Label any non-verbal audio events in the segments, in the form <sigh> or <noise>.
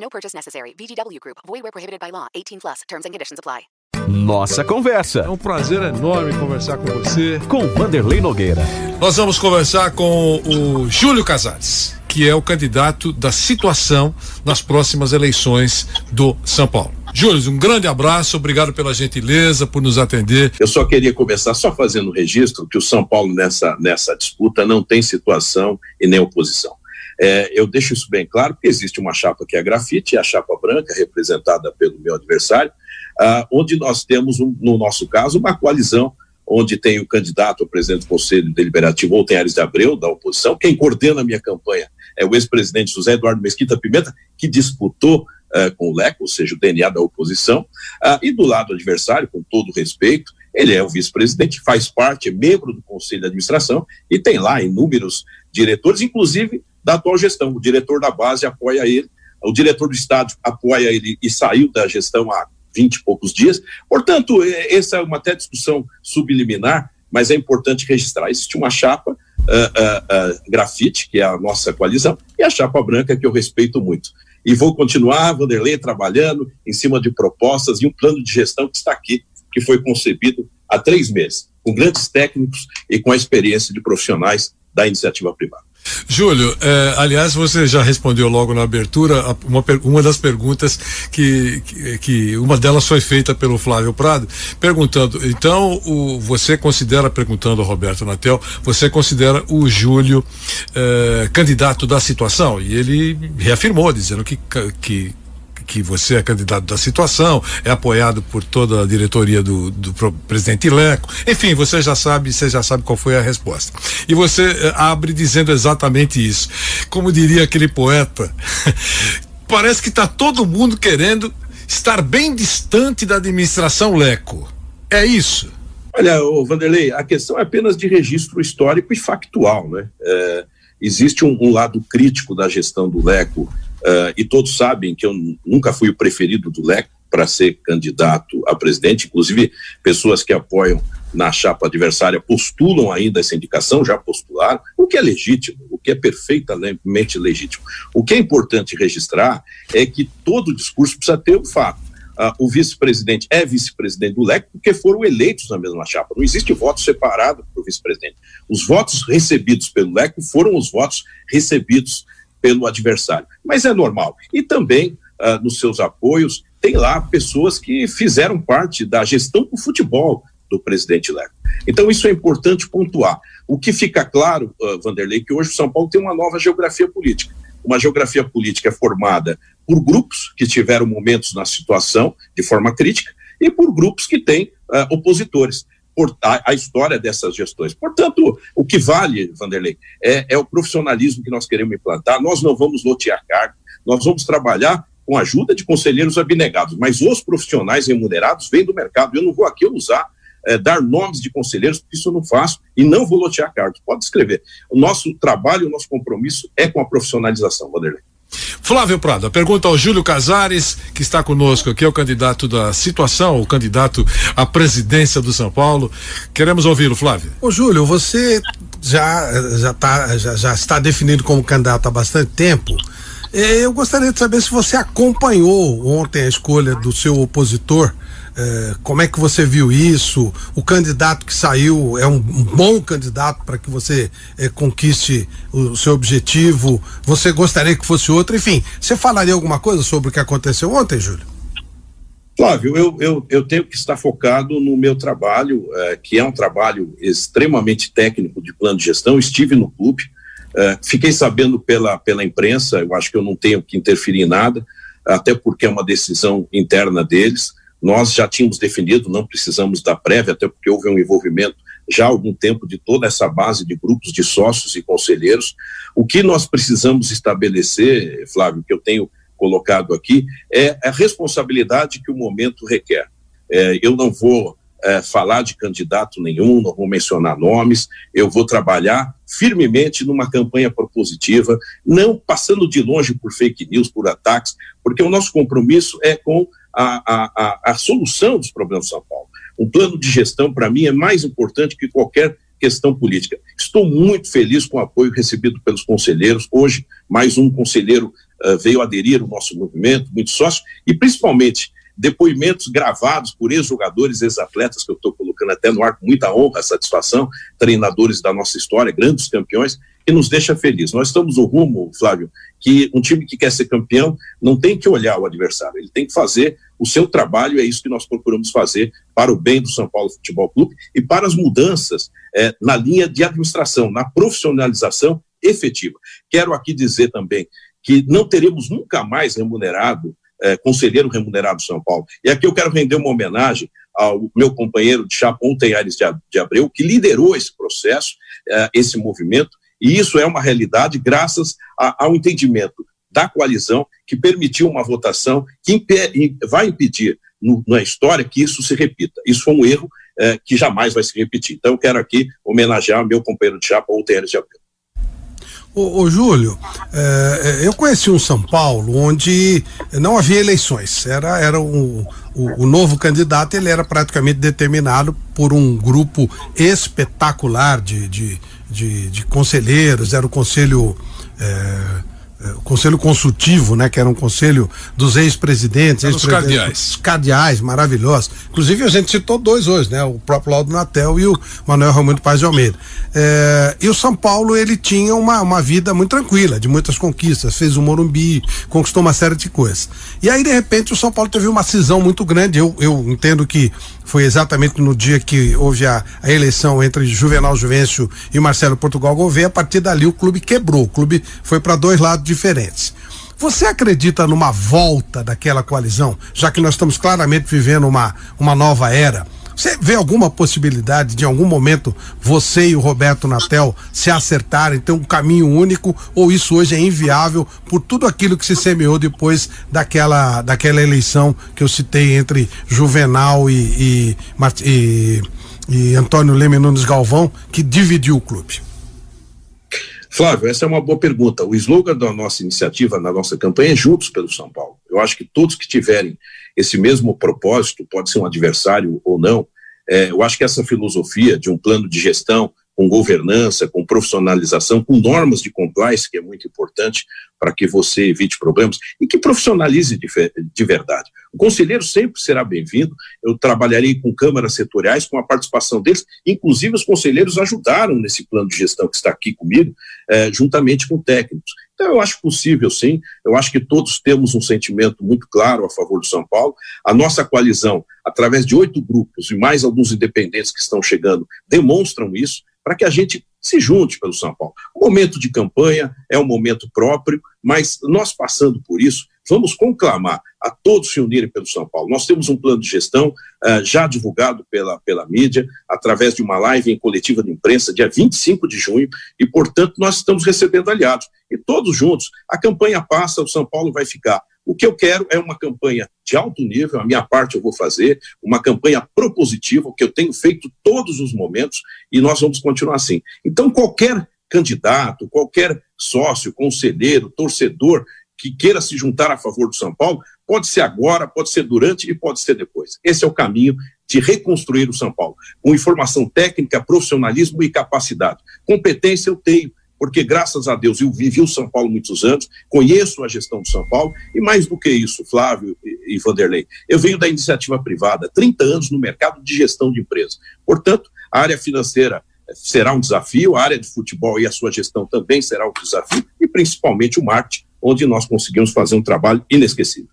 No purchase necessary. VGW Group. Void where prohibited by law. 18 plus. Terms and conditions apply. Nossa Conversa. É um prazer enorme conversar com você. Com Vanderlei Nogueira. Nós vamos conversar com o Júlio Casares, que é o candidato da situação nas próximas eleições do São Paulo. Júlio, um grande abraço, obrigado pela gentileza, por nos atender. Eu só queria começar só fazendo um registro que o São Paulo nessa, nessa disputa não tem situação e nem oposição. É, eu deixo isso bem claro, porque existe uma chapa que é a grafite, a chapa branca, representada pelo meu adversário, ah, onde nós temos, um, no nosso caso, uma coalizão onde tem o candidato ao presidente do Conselho Deliberativo, ou tem Ares de Abreu, da oposição. Quem coordena a minha campanha é o ex-presidente José Eduardo Mesquita Pimenta, que disputou uh, com o LECO, ou seja, o DNA da oposição, uh, e do lado adversário, com todo respeito, ele é o vice-presidente, faz parte, é membro do Conselho de Administração e tem lá inúmeros diretores, inclusive da atual gestão. O diretor da base apoia ele, o diretor do Estado apoia ele e saiu da gestão há 20 e poucos dias. Portanto, essa é uma até discussão subliminar, mas é importante registrar. Existe uma chapa uh, uh, uh, grafite, que é a nossa coalizão, e a chapa branca, que eu respeito muito. E vou continuar, Vanderlei, trabalhando em cima de propostas e um plano de gestão que está aqui, que foi concebido há três meses, com grandes técnicos e com a experiência de profissionais da iniciativa privada. Júlio, eh, aliás, você já respondeu logo na abertura uma, uma das perguntas que, que, que, uma delas foi feita pelo Flávio Prado, perguntando, então o, você considera, perguntando ao Roberto Natel, você considera o Júlio eh, candidato da situação? E ele reafirmou, dizendo que, que que você é candidato da situação, é apoiado por toda a diretoria do, do presidente Leco. Enfim, você já sabe, você já sabe qual foi a resposta. E você eh, abre dizendo exatamente isso. Como diria aquele poeta, <laughs> parece que está todo mundo querendo estar bem distante da administração Leco. É isso. Olha, Vanderlei, a questão é apenas de registro histórico e factual, né? É, existe um, um, lado crítico da gestão do Leco Uh, e todos sabem que eu nunca fui o preferido do Leco para ser candidato a presidente, inclusive pessoas que apoiam na chapa adversária postulam ainda essa indicação, já postularam, o que é legítimo, o que é perfeitamente legítimo. O que é importante registrar é que todo discurso precisa ter um fato. Uh, o vice-presidente é vice-presidente do LEC porque foram eleitos na mesma chapa. Não existe voto separado para o vice-presidente. Os votos recebidos pelo LEC foram os votos recebidos pelo adversário. Mas é normal. E também, uh, nos seus apoios, tem lá pessoas que fizeram parte da gestão do futebol do presidente Leco. Então, isso é importante pontuar. O que fica claro, uh, Vanderlei, que hoje o São Paulo tem uma nova geografia política. Uma geografia política formada por grupos que tiveram momentos na situação de forma crítica e por grupos que têm uh, opositores a, a, história dessas gestões. Portanto, o que vale, Vanderlei, é, é o profissionalismo que nós queremos implantar. Nós não vamos lotear cargo, nós vamos trabalhar com a ajuda de conselheiros abnegados, mas os profissionais remunerados vêm do mercado. Eu não vou aqui usar, é, dar nomes de conselheiros, porque isso eu não faço e não vou lotear cargos. Pode escrever. O nosso trabalho, o nosso compromisso é com a profissionalização, Vanderlei. Flávio Prado, a pergunta ao Júlio Casares, que está conosco aqui, é o candidato da situação, o candidato à presidência do São Paulo. Queremos ouvi-lo, Flávio. Ô, Júlio, você já, já, tá, já, já está definido como candidato há bastante tempo. É, eu gostaria de saber se você acompanhou ontem a escolha do seu opositor é, como é que você viu isso? O candidato que saiu é um, um bom candidato para que você é, conquiste o, o, seu objetivo? Você gostaria que fosse outro? Enfim, você falaria alguma coisa sobre o que aconteceu ontem, Júlio? Flávio, eu, eu, eu tenho que estar focado no meu trabalho, é, que é um trabalho extremamente técnico de plano de gestão. Estive no clube, é, fiquei sabendo pela, pela imprensa, eu acho que eu não tenho que interferir em nada, até porque é uma decisão interna deles. Nós já tínhamos definido, não precisamos da prévia, até porque houve um envolvimento já há algum tempo de toda essa base de grupos de sócios e conselheiros. O que nós precisamos estabelecer, Flávio, que eu tenho colocado aqui, é a responsabilidade que o momento requer. É, eu não vou é, falar de candidato nenhum, não vou mencionar nomes, eu vou trabalhar firmemente numa campanha propositiva, não passando de longe por fake news, por ataques, porque o nosso compromisso é com a, a, a, a solução dos problemas de São Paulo. Um plano de gestão, para mim, é mais importante que qualquer questão política. Estou muito feliz com o apoio recebido pelos conselheiros. Hoje, mais um conselheiro uh, veio aderir ao nosso movimento, muito sócio, e principalmente depoimentos gravados por ex-jogadores, ex-atletas, que eu estou colocando até no ar com muita honra, satisfação, treinadores da nossa história, grandes campeões, que nos deixa feliz. Nós estamos no rumo, Flávio, que um time que quer ser campeão não tem que olhar o adversário, ele tem que fazer o seu trabalho, é isso que nós procuramos fazer para o bem do São Paulo Futebol Clube e para as mudanças é, na linha de administração, na profissionalização efetiva. Quero aqui dizer também que não teremos nunca mais remunerado é, conselheiro remunerado São Paulo. E aqui eu quero render uma homenagem ao meu companheiro de chapa, ontem Aires de, de Abreu, que liderou esse processo, é, esse movimento, e isso é uma realidade graças a, ao entendimento da coalizão que permitiu uma votação que vai impedir no, na história que isso se repita. Isso foi um erro é, que jamais vai se repetir. Então eu quero aqui homenagear meu companheiro de chapa, ontem Aires de Abreu. Ô, ô Júlio, é, eu conheci um São Paulo onde não havia eleições. Era, era um, o, o, novo candidato, ele era praticamente determinado por um grupo espetacular de, de, de, de conselheiros, era o conselho. É, é, o conselho consultivo, né, que era um conselho dos ex-presidentes, ex os cardeais. Os cardeais, maravilhosos. Inclusive a gente citou dois hoje, né, o próprio Laudo Natel e o Manuel Raimundo Paz de Almeida. É, e o São Paulo ele tinha uma, uma vida muito tranquila, de muitas conquistas, fez o Morumbi, conquistou uma série de coisas. E aí de repente o São Paulo teve uma cisão muito grande. Eu, eu entendo que foi exatamente no dia que houve a, a eleição entre Juvenal Juvencio e Marcelo Portugal Gouveia. A partir dali o clube quebrou, o clube foi para dois lados diferentes. Você acredita numa volta daquela coalizão, já que nós estamos claramente vivendo uma, uma nova era? Você vê alguma possibilidade de em algum momento você e o Roberto Natel se acertarem, ter um caminho único, ou isso hoje é inviável por tudo aquilo que se semeou depois daquela, daquela eleição que eu citei entre Juvenal e, e, e, e Antônio Leme Nunes Galvão, que dividiu o clube? Flávio, essa é uma boa pergunta. O slogan da nossa iniciativa, na nossa campanha, é Juntos pelo São Paulo. Eu acho que todos que tiverem esse mesmo propósito, pode ser um adversário ou não, é, eu acho que essa filosofia de um plano de gestão com governança, com profissionalização, com normas de compliance, que é muito importante para que você evite problemas e que profissionalize de, de verdade. O conselheiro sempre será bem-vindo. Eu trabalharei com câmaras setoriais, com a participação deles, inclusive os conselheiros ajudaram nesse plano de gestão que está aqui comigo, eh, juntamente com técnicos. Então, eu acho possível, sim. Eu acho que todos temos um sentimento muito claro a favor do São Paulo. A nossa coalizão, através de oito grupos e mais alguns independentes que estão chegando, demonstram isso para que a gente se junte pelo São Paulo. O momento de campanha é um momento próprio, mas nós passando por isso, vamos conclamar a todos se unirem pelo São Paulo. Nós temos um plano de gestão uh, já divulgado pela, pela mídia, através de uma live em coletiva de imprensa, dia 25 de junho, e, portanto, nós estamos recebendo aliados. E todos juntos, a campanha passa, o São Paulo vai ficar o que eu quero é uma campanha de alto nível, a minha parte eu vou fazer, uma campanha propositiva, que eu tenho feito todos os momentos, e nós vamos continuar assim. Então, qualquer candidato, qualquer sócio, conselheiro, torcedor que queira se juntar a favor do São Paulo, pode ser agora, pode ser durante e pode ser depois. Esse é o caminho de reconstruir o São Paulo, com informação técnica, profissionalismo e capacidade. Competência eu tenho, porque graças a Deus eu vivi o São Paulo muitos anos, conheço a gestão do São Paulo, e mais do que isso, Flávio e, Vanderlei, eu venho da iniciativa privada, 30 anos no mercado de gestão de empresas. Portanto, a área financeira será um desafio, a área de futebol e a sua gestão também será um desafio, e principalmente o marketing, onde nós conseguimos fazer um trabalho inesquecível.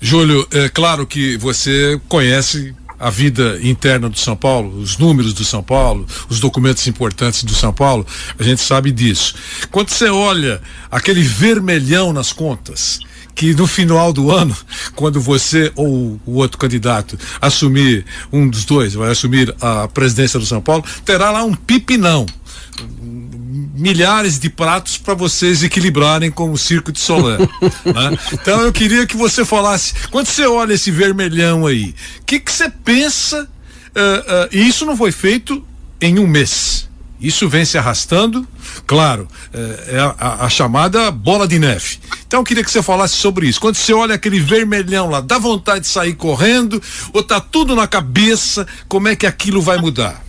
Júlio, é claro que você conhece a vida interna do São Paulo, os números do São Paulo, os documentos importantes do São Paulo, a gente sabe disso. Quando você olha aquele vermelhão nas contas, que no final do ano, <laughs> quando você ou o outro candidato assumir, um dos dois vai assumir a presidência do São Paulo, terá lá um pipinão milhares de pratos para vocês equilibrarem com o circo de Solano. né? Então eu queria que você falasse, quando você olha esse vermelhão aí, o que você pensa? Uh, uh, e isso não foi feito em um mês. Isso vem se arrastando, claro, é, é a, a, chamada bola de neve. Então eu queria que você falasse sobre isso. Quando você olha aquele vermelhão lá, dá vontade de sair correndo ou tá tudo na cabeça, como é que aquilo vai mudar?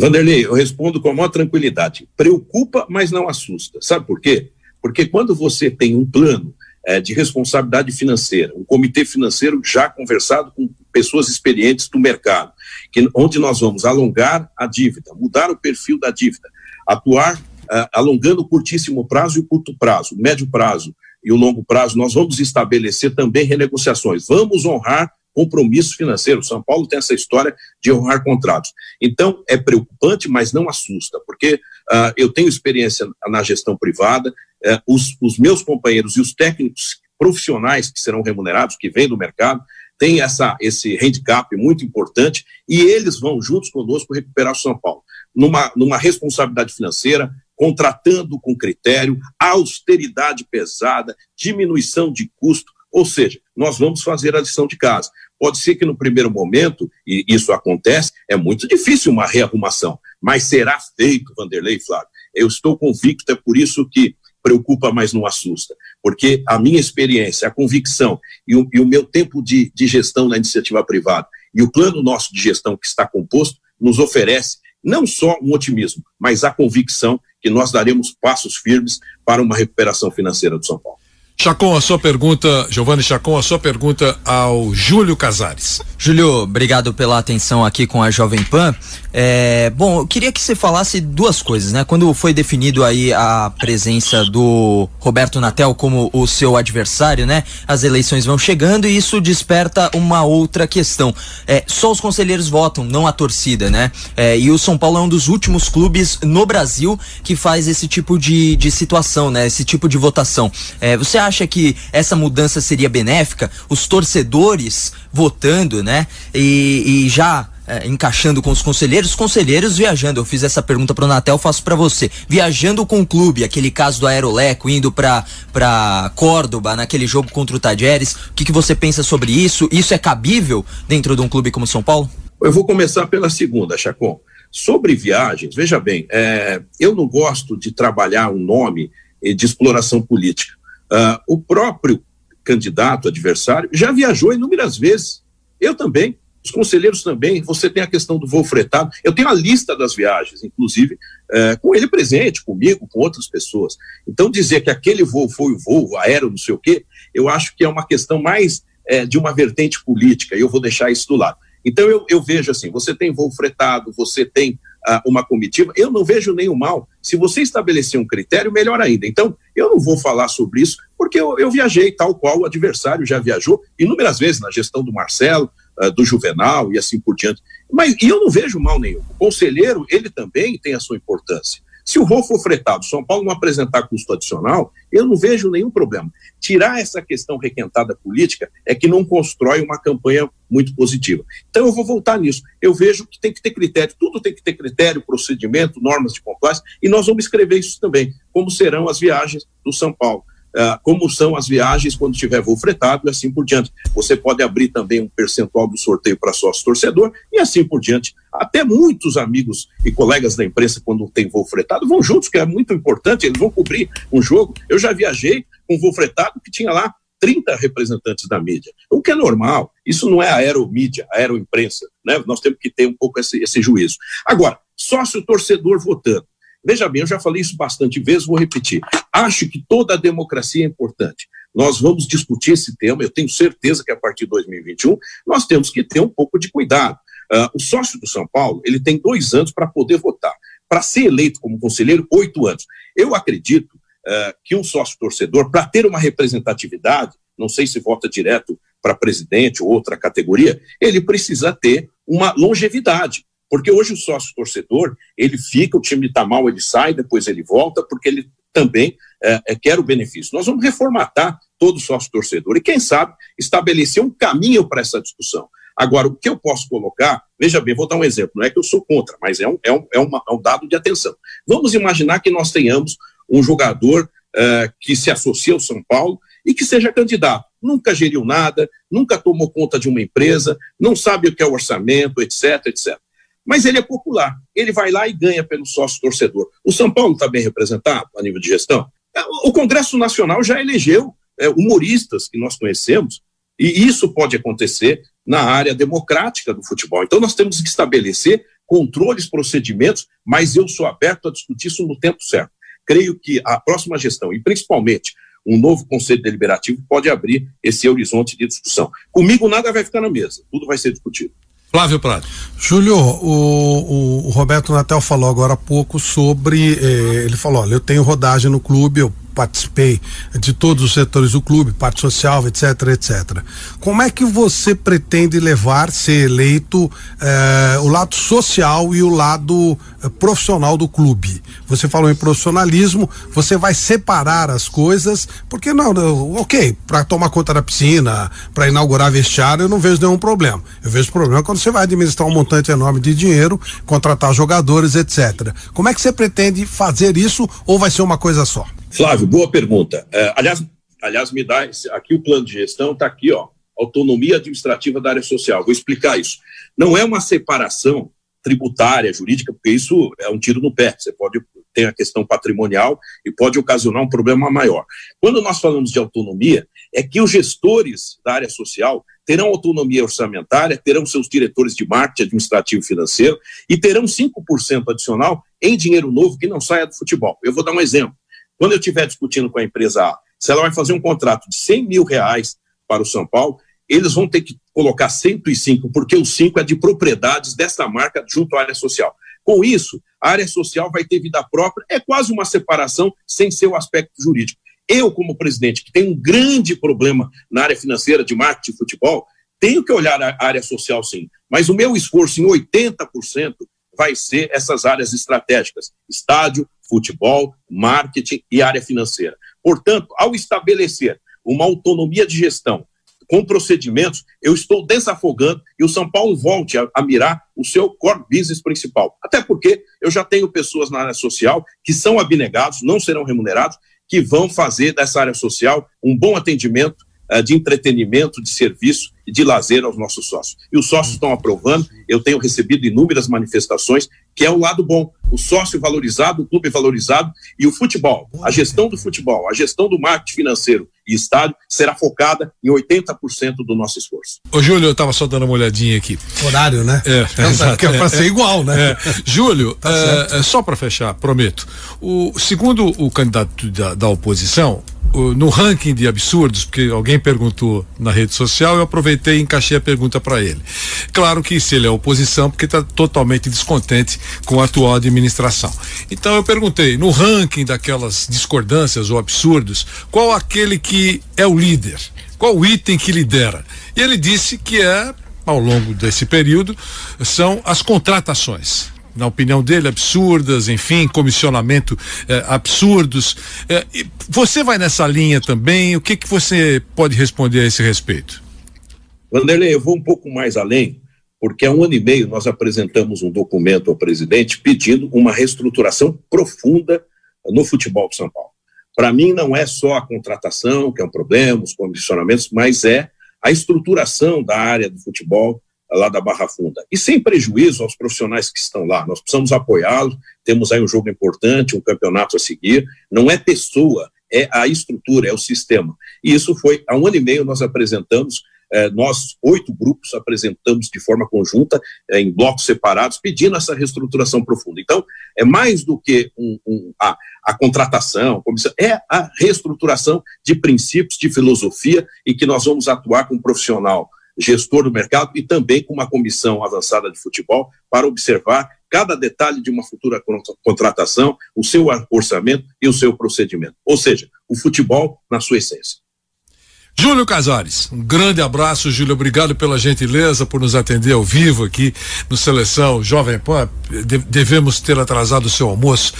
Vanderlei, eu respondo com a maior tranquilidade. Preocupa, mas não assusta. Sabe por quê? Porque quando você tem um plano é, de responsabilidade financeira, um comitê financeiro já conversado com pessoas experientes do mercado, que, onde nós vamos alongar a dívida, mudar o perfil da dívida, atuar uh, alongando o curtíssimo prazo e o curto prazo, o médio prazo e o longo prazo, nós vamos estabelecer também renegociações. Vamos honrar compromisso financeiro. São Paulo tem essa história de honrar contratos. Então, é preocupante, mas não assusta, porque uh, eu tenho experiência na gestão privada, uh, os, os meus companheiros e os técnicos profissionais que serão remunerados, que vêm do mercado, tem essa, esse handicap muito importante e eles vão juntos conosco recuperar o São Paulo. Numa, numa responsabilidade financeira, contratando com critério, austeridade pesada, diminuição de custo, ou seja, nós vamos fazer a lição de casa. Pode ser que no primeiro momento, e isso acontece, é muito difícil uma rearrumação, mas será feito, Vanderlei Flávio. Eu estou convicto, é por isso que preocupa, mas não assusta. Porque a minha experiência, a convicção e o, e o meu tempo de, de gestão na iniciativa privada e o plano nosso de gestão que está composto nos oferece não só um otimismo, mas a convicção que nós daremos passos firmes para uma recuperação financeira do São Paulo. Chacon, a sua pergunta, Giovanni Chacon, a sua pergunta ao Júlio Casares. Júlio, obrigado pela atenção aqui com a Jovem Pan. É, bom, eu queria que você falasse duas coisas, né? Quando foi definido aí a presença do Roberto Natel como o seu adversário, né? As eleições vão chegando e isso desperta uma outra questão. É, só os conselheiros votam, não a torcida, né? É, e o São Paulo é um dos últimos clubes no Brasil que faz esse tipo de, de situação, né? Esse tipo de votação. É, você acha que essa mudança seria benéfica? Os torcedores votando, né? E, e já é, encaixando com os conselheiros, os conselheiros viajando. Eu fiz essa pergunta para o Natel, faço para você. Viajando com o clube, aquele caso do Aeroleco, indo para para Córdoba naquele jogo contra o Tajeres. O que, que você pensa sobre isso? Isso é cabível dentro de um clube como São Paulo? Eu vou começar pela segunda, Chacon. Sobre viagens, veja bem, é, eu não gosto de trabalhar um nome de exploração política. Uh, o próprio candidato, adversário, já viajou inúmeras vezes. Eu também, os conselheiros também. Você tem a questão do voo fretado. Eu tenho a lista das viagens, inclusive, uh, com ele presente, comigo, com outras pessoas. Então, dizer que aquele voo foi o voo aéreo, não sei o quê, eu acho que é uma questão mais uh, de uma vertente política, e eu vou deixar isso do lado. Então, eu, eu vejo assim: você tem voo fretado, você tem uma comitiva, eu não vejo nenhum mal. Se você estabelecer um critério, melhor ainda. Então, eu não vou falar sobre isso, porque eu, eu viajei tal qual o adversário já viajou inúmeras vezes na gestão do Marcelo, uh, do Juvenal e assim por diante. Mas e eu não vejo mal nenhum. O conselheiro, ele também tem a sua importância. Se o voo for fretado, São Paulo não apresentar custo adicional, eu não vejo nenhum problema. Tirar essa questão requentada política é que não constrói uma campanha muito positiva. Então eu vou voltar nisso. Eu vejo que tem que ter critério, tudo tem que ter critério, procedimento, normas de compliance, e nós vamos escrever isso também, como serão as viagens do São Paulo. Uh, como são as viagens quando tiver voo fretado e assim por diante. Você pode abrir também um percentual do sorteio para sócio torcedor e assim por diante. Até muitos amigos e colegas da imprensa, quando tem voo fretado, vão juntos, que é muito importante, eles vão cobrir um jogo. Eu já viajei com voo fretado que tinha lá 30 representantes da mídia, o que é normal. Isso não é aeromídia, aeroimprensa. Né? Nós temos que ter um pouco esse, esse juízo. Agora, sócio torcedor votando. Veja bem, eu já falei isso bastante vezes, vou repetir. Acho que toda a democracia é importante. Nós vamos discutir esse tema, eu tenho certeza que a partir de 2021 nós temos que ter um pouco de cuidado. Uh, o sócio do São Paulo, ele tem dois anos para poder votar. Para ser eleito como conselheiro, oito anos. Eu acredito uh, que um sócio torcedor, para ter uma representatividade, não sei se vota direto para presidente ou outra categoria, ele precisa ter uma longevidade. Porque hoje o sócio torcedor, ele fica, o time está mal, ele sai, depois ele volta, porque ele também é, é, quer o benefício. Nós vamos reformatar todo o sócio torcedor e, quem sabe, estabelecer um caminho para essa discussão. Agora, o que eu posso colocar, veja bem, vou dar um exemplo, não é que eu sou contra, mas é um, é um, é uma, é um dado de atenção. Vamos imaginar que nós tenhamos um jogador uh, que se associa ao São Paulo e que seja candidato. Nunca geriu nada, nunca tomou conta de uma empresa, não sabe o que é o orçamento, etc, etc. Mas ele é popular, ele vai lá e ganha pelo sócio torcedor. O São Paulo está bem representado a nível de gestão? É, o Congresso Nacional já elegeu é, humoristas que nós conhecemos, e isso pode acontecer na área democrática do futebol. Então nós temos que estabelecer controles, procedimentos, mas eu sou aberto a discutir isso no tempo certo. Creio que a próxima gestão, e principalmente um novo conselho deliberativo, pode abrir esse horizonte de discussão. Comigo nada vai ficar na mesa, tudo vai ser discutido. Flávio Prado. Júlio, o, o, Roberto Natel falou agora há pouco sobre. Eh, ele falou: olha, eu tenho rodagem no clube, eu participei de todos os setores do clube, parte social, etc, etc. Como é que você pretende levar, ser eleito, eh, o lado social e o lado eh, profissional do clube? Você falou em profissionalismo, você vai separar as coisas, porque não, não ok, para tomar conta da piscina, para inaugurar vestiário, eu não vejo nenhum problema. Eu vejo problema quando você vai administrar um montante enorme de dinheiro, contratar jogadores, etc. Como é que você pretende fazer isso ou vai ser uma coisa só? Flávio, boa pergunta. É, aliás, aliás, me dá esse, aqui o plano de gestão, está aqui, ó, autonomia administrativa da área social. Vou explicar isso. Não é uma separação tributária, jurídica, porque isso é um tiro no pé. Você pode ter a questão patrimonial e pode ocasionar um problema maior. Quando nós falamos de autonomia, é que os gestores da área social terão autonomia orçamentária, terão seus diretores de marketing administrativo financeiro e terão 5% adicional em dinheiro novo que não saia do futebol. Eu vou dar um exemplo. Quando eu estiver discutindo com a empresa A, se ela vai fazer um contrato de 100 mil reais para o São Paulo, eles vão ter que colocar 105, porque o 5 é de propriedades dessa marca junto à área social. Com isso, a área social vai ter vida própria, é quase uma separação sem ser o aspecto jurídico. Eu, como presidente, que tenho um grande problema na área financeira de marketing e futebol, tenho que olhar a área social sim, mas o meu esforço em 80% vai ser essas áreas estratégicas: estádio, futebol, marketing e área financeira. Portanto, ao estabelecer uma autonomia de gestão com procedimentos, eu estou desafogando e o São Paulo volte a, a, mirar o seu core business principal. Até porque eu já tenho pessoas na área social que são abnegados, não serão remunerados, que vão fazer dessa área social um bom atendimento de entretenimento, de serviço e de lazer aos nossos sócios. E os sócios estão aprovando, eu tenho recebido inúmeras manifestações, que é o lado bom. O sócio valorizado, o clube valorizado e o futebol, a gestão do futebol, a gestão do marketing financeiro e estádio será focada em 80% do nosso esforço. Ô, Júlio, eu estava só dando uma olhadinha aqui. Horário, né? É, é, é, é para ser igual, né? É. Júlio, tá é, é, só para fechar, prometo. O segundo o candidato da, da oposição, no ranking de absurdos, porque alguém perguntou na rede social, eu aproveitei e encaixei a pergunta para ele. Claro que se ele é oposição, porque está totalmente descontente com a atual administração. Então eu perguntei, no ranking daquelas discordâncias ou absurdos, qual aquele que é o líder? Qual o item que lidera? E ele disse que é ao longo desse período são as contratações na opinião dele, absurdas, enfim, comissionamento eh, absurdos. Eh, você vai nessa linha também? O que, que você pode responder a esse respeito? Vanderlei, eu vou um pouco mais além, porque há um ano e meio nós apresentamos um documento ao presidente pedindo uma reestruturação profunda no futebol de São Paulo. Para mim, não é só a contratação, que é um problema, os comissionamentos, mas é a estruturação da área do futebol lá da Barra Funda. E sem prejuízo aos profissionais que estão lá, nós precisamos apoiá-los, temos aí um jogo importante, um campeonato a seguir, não é pessoa, é a estrutura, é o sistema. E isso foi, há um ano e meio nós apresentamos, eh, nós, oito grupos, apresentamos de forma conjunta, eh, em blocos separados, pedindo essa reestruturação profunda. Então, é mais do que um, um, a, a contratação, comissão, é a reestruturação de princípios, de filosofia, e que nós vamos atuar com um profissional gestor do mercado e também com uma comissão avançada de futebol para observar cada detalhe de uma futura contratação, o seu orçamento e o seu procedimento. Ou seja, o futebol na sua essência. Júlio Casares, um grande abraço, Júlio. Obrigado pela gentileza por nos atender ao vivo aqui no Seleção Jovem Pan. De, devemos ter atrasado o seu almoço,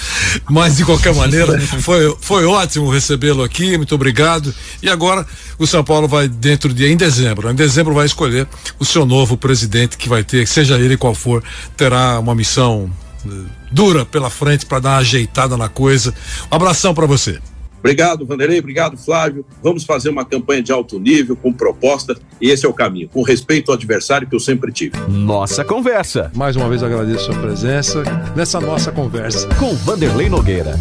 mas de qualquer maneira <laughs> foi, foi ótimo recebê-lo aqui. Muito obrigado. E agora o São Paulo vai dentro de em dezembro. Em dezembro vai escolher o seu novo presidente que vai ter, seja ele qual for, terá uma missão eh, dura pela frente para dar uma ajeitada na coisa. Um abração para você. Obrigado, Vanderlei. Obrigado, Flávio. Vamos fazer uma campanha de alto nível, com proposta, e esse é o caminho, com respeito ao adversário que eu sempre tive. Nossa conversa. Mais uma vez agradeço a sua presença nessa nossa conversa. Com Vanderlei Nogueira.